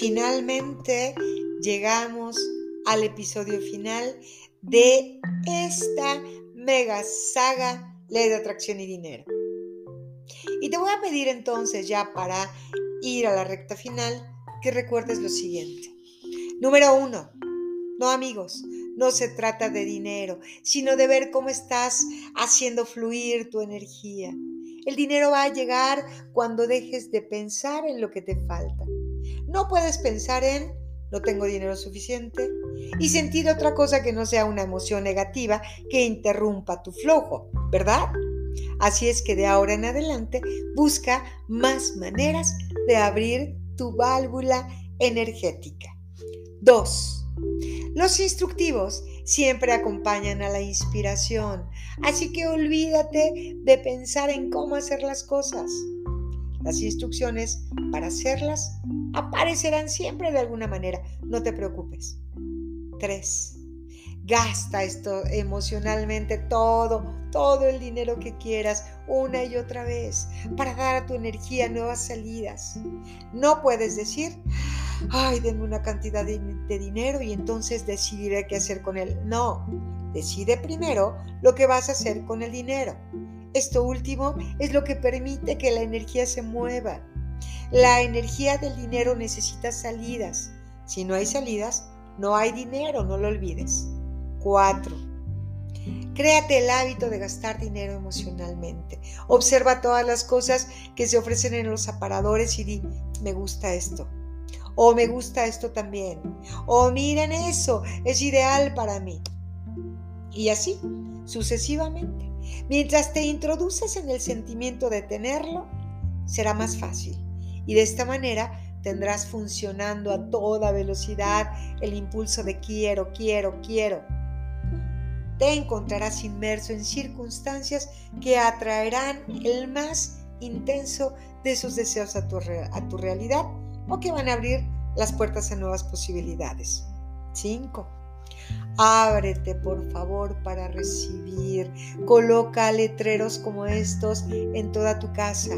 finalmente llegamos al episodio final de esta mega saga Ley de Atracción y Dinero. Y te voy a pedir entonces ya para ir a la recta final que recuerdes lo siguiente. Número uno, no amigos, no se trata de dinero, sino de ver cómo estás haciendo fluir tu energía. El dinero va a llegar cuando dejes de pensar en lo que te falta. No puedes pensar en no tengo dinero suficiente y sentir otra cosa que no sea una emoción negativa que interrumpa tu flujo, ¿verdad? Así es que de ahora en adelante busca más maneras de abrir tu válvula energética. 2. Los instructivos siempre acompañan a la inspiración, así que olvídate de pensar en cómo hacer las cosas. Las instrucciones para hacerlas aparecerán siempre de alguna manera, no te preocupes. 3. Gasta esto emocionalmente todo, todo el dinero que quieras una y otra vez para dar a tu energía nuevas salidas. No puedes decir, ay, denme una cantidad de, dinero y entonces decidiré qué hacer con él. No, decide primero lo que vas a hacer con el dinero. Esto último es lo que permite que la energía se mueva. La energía del dinero necesita salidas. Si no hay salidas, no hay dinero, no lo olvides. 4. Créate el hábito de gastar dinero emocionalmente. Observa todas las cosas que se ofrecen en los aparadores y di, me gusta esto. O me gusta esto también. O miren eso, es ideal para mí. Y así, sucesivamente. Mientras te introduces en el sentimiento de tenerlo, será más fácil. Y de esta manera tendrás funcionando a toda velocidad el impulso de quiero, quiero, quiero. Te encontrarás inmerso en circunstancias que atraerán el más intenso de sus deseos a tu, a tu realidad o que van a abrir las puertas a nuevas posibilidades. 5. Ábrete, por favor, para recibir. Coloca letreros como estos en toda tu casa.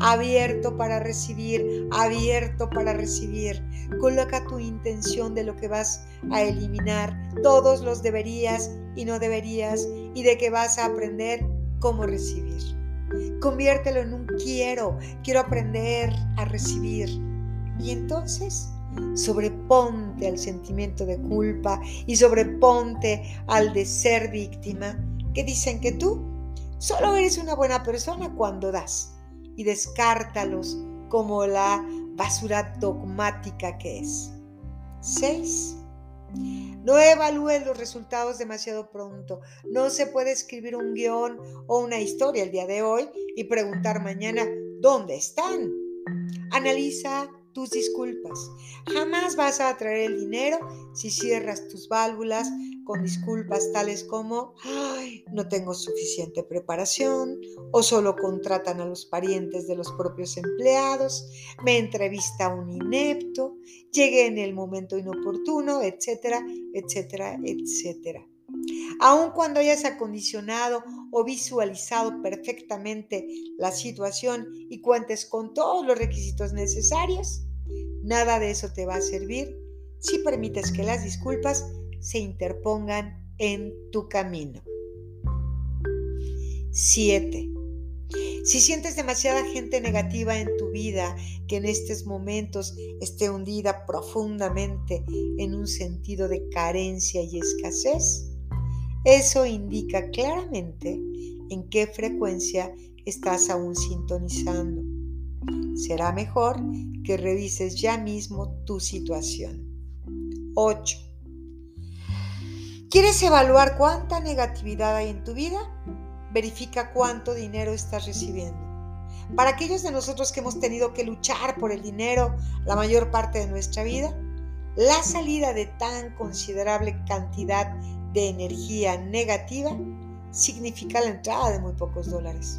Abierto para recibir, abierto para recibir. Coloca tu intención de lo que vas a eliminar, todos los deberías y no deberías, y de que vas a aprender cómo recibir. Conviértelo en un quiero, quiero aprender a recibir. Y entonces sobreponte al sentimiento de culpa y sobreponte al de ser víctima, que dicen que tú solo eres una buena persona cuando das y descártalos como la basura dogmática que es. 6. No evalúes los resultados demasiado pronto. No se puede escribir un guion o una historia el día de hoy y preguntar mañana, ¿dónde están? Analiza tus disculpas. Jamás vas a atraer el dinero si cierras tus válvulas con disculpas tales como, ay, no tengo suficiente preparación, o solo contratan a los parientes de los propios empleados, me entrevista un inepto, llegué en el momento inoportuno, etcétera, etcétera, etcétera. Aun cuando hayas acondicionado o visualizado perfectamente la situación y cuentes con todos los requisitos necesarios, Nada de eso te va a servir si permites que las disculpas se interpongan en tu camino. 7. Si sientes demasiada gente negativa en tu vida que en estos momentos esté hundida profundamente en un sentido de carencia y escasez, eso indica claramente en qué frecuencia estás aún sintonizando será mejor que revises ya mismo tu situación. 8. ¿Quieres evaluar cuánta negatividad hay en tu vida? Verifica cuánto dinero estás recibiendo. Para aquellos de nosotros que hemos tenido que luchar por el dinero la mayor parte de nuestra vida, la salida de tan considerable cantidad de energía negativa significa la entrada de muy pocos dólares.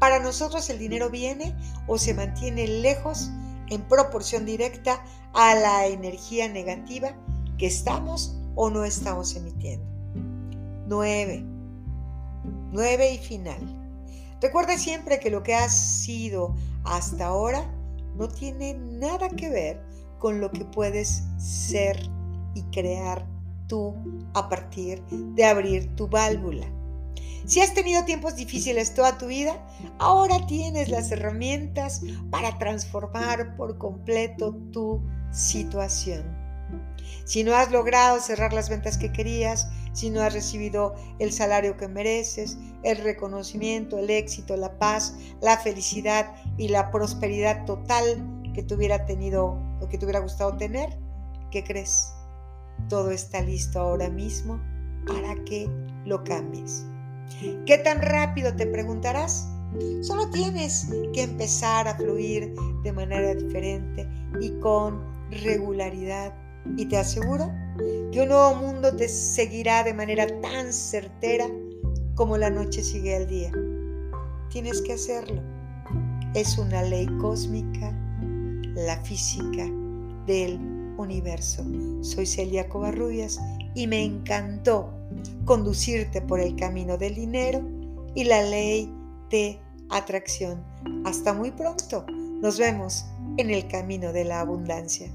Para nosotros el dinero viene o se mantiene lejos en proporción directa a la energía negativa que estamos o no estamos emitiendo. 9. 9 y final. Recuerda siempre que lo que has sido hasta ahora no tiene nada que ver con lo que puedes ser y crear tú a partir de abrir tu válvula. Si has tenido tiempos difíciles toda tu vida, ahora tienes las herramientas para transformar por completo tu situación. Si no has logrado cerrar las ventas que querías, si no has recibido el salario que mereces, el reconocimiento, el éxito, la paz, la felicidad y la prosperidad total que te hubiera tenido o que gustado tener, ¿qué crees? Todo está listo ahora mismo para que lo cambies. ¿Qué tan rápido te preguntarás? Solo tienes que empezar a fluir de manera diferente y con regularidad. Y te aseguro que un nuevo mundo te seguirá de manera tan certera como la noche sigue al día. Tienes que hacerlo. Es una ley cósmica, la física del universo. Soy Celia Covarrubias y me encantó conducirte por el camino del dinero y la ley de atracción. Hasta muy pronto. Nos vemos en el camino de la abundancia.